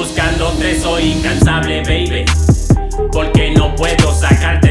Buscándote soy incansable, baby. Porque no puedo sacarte.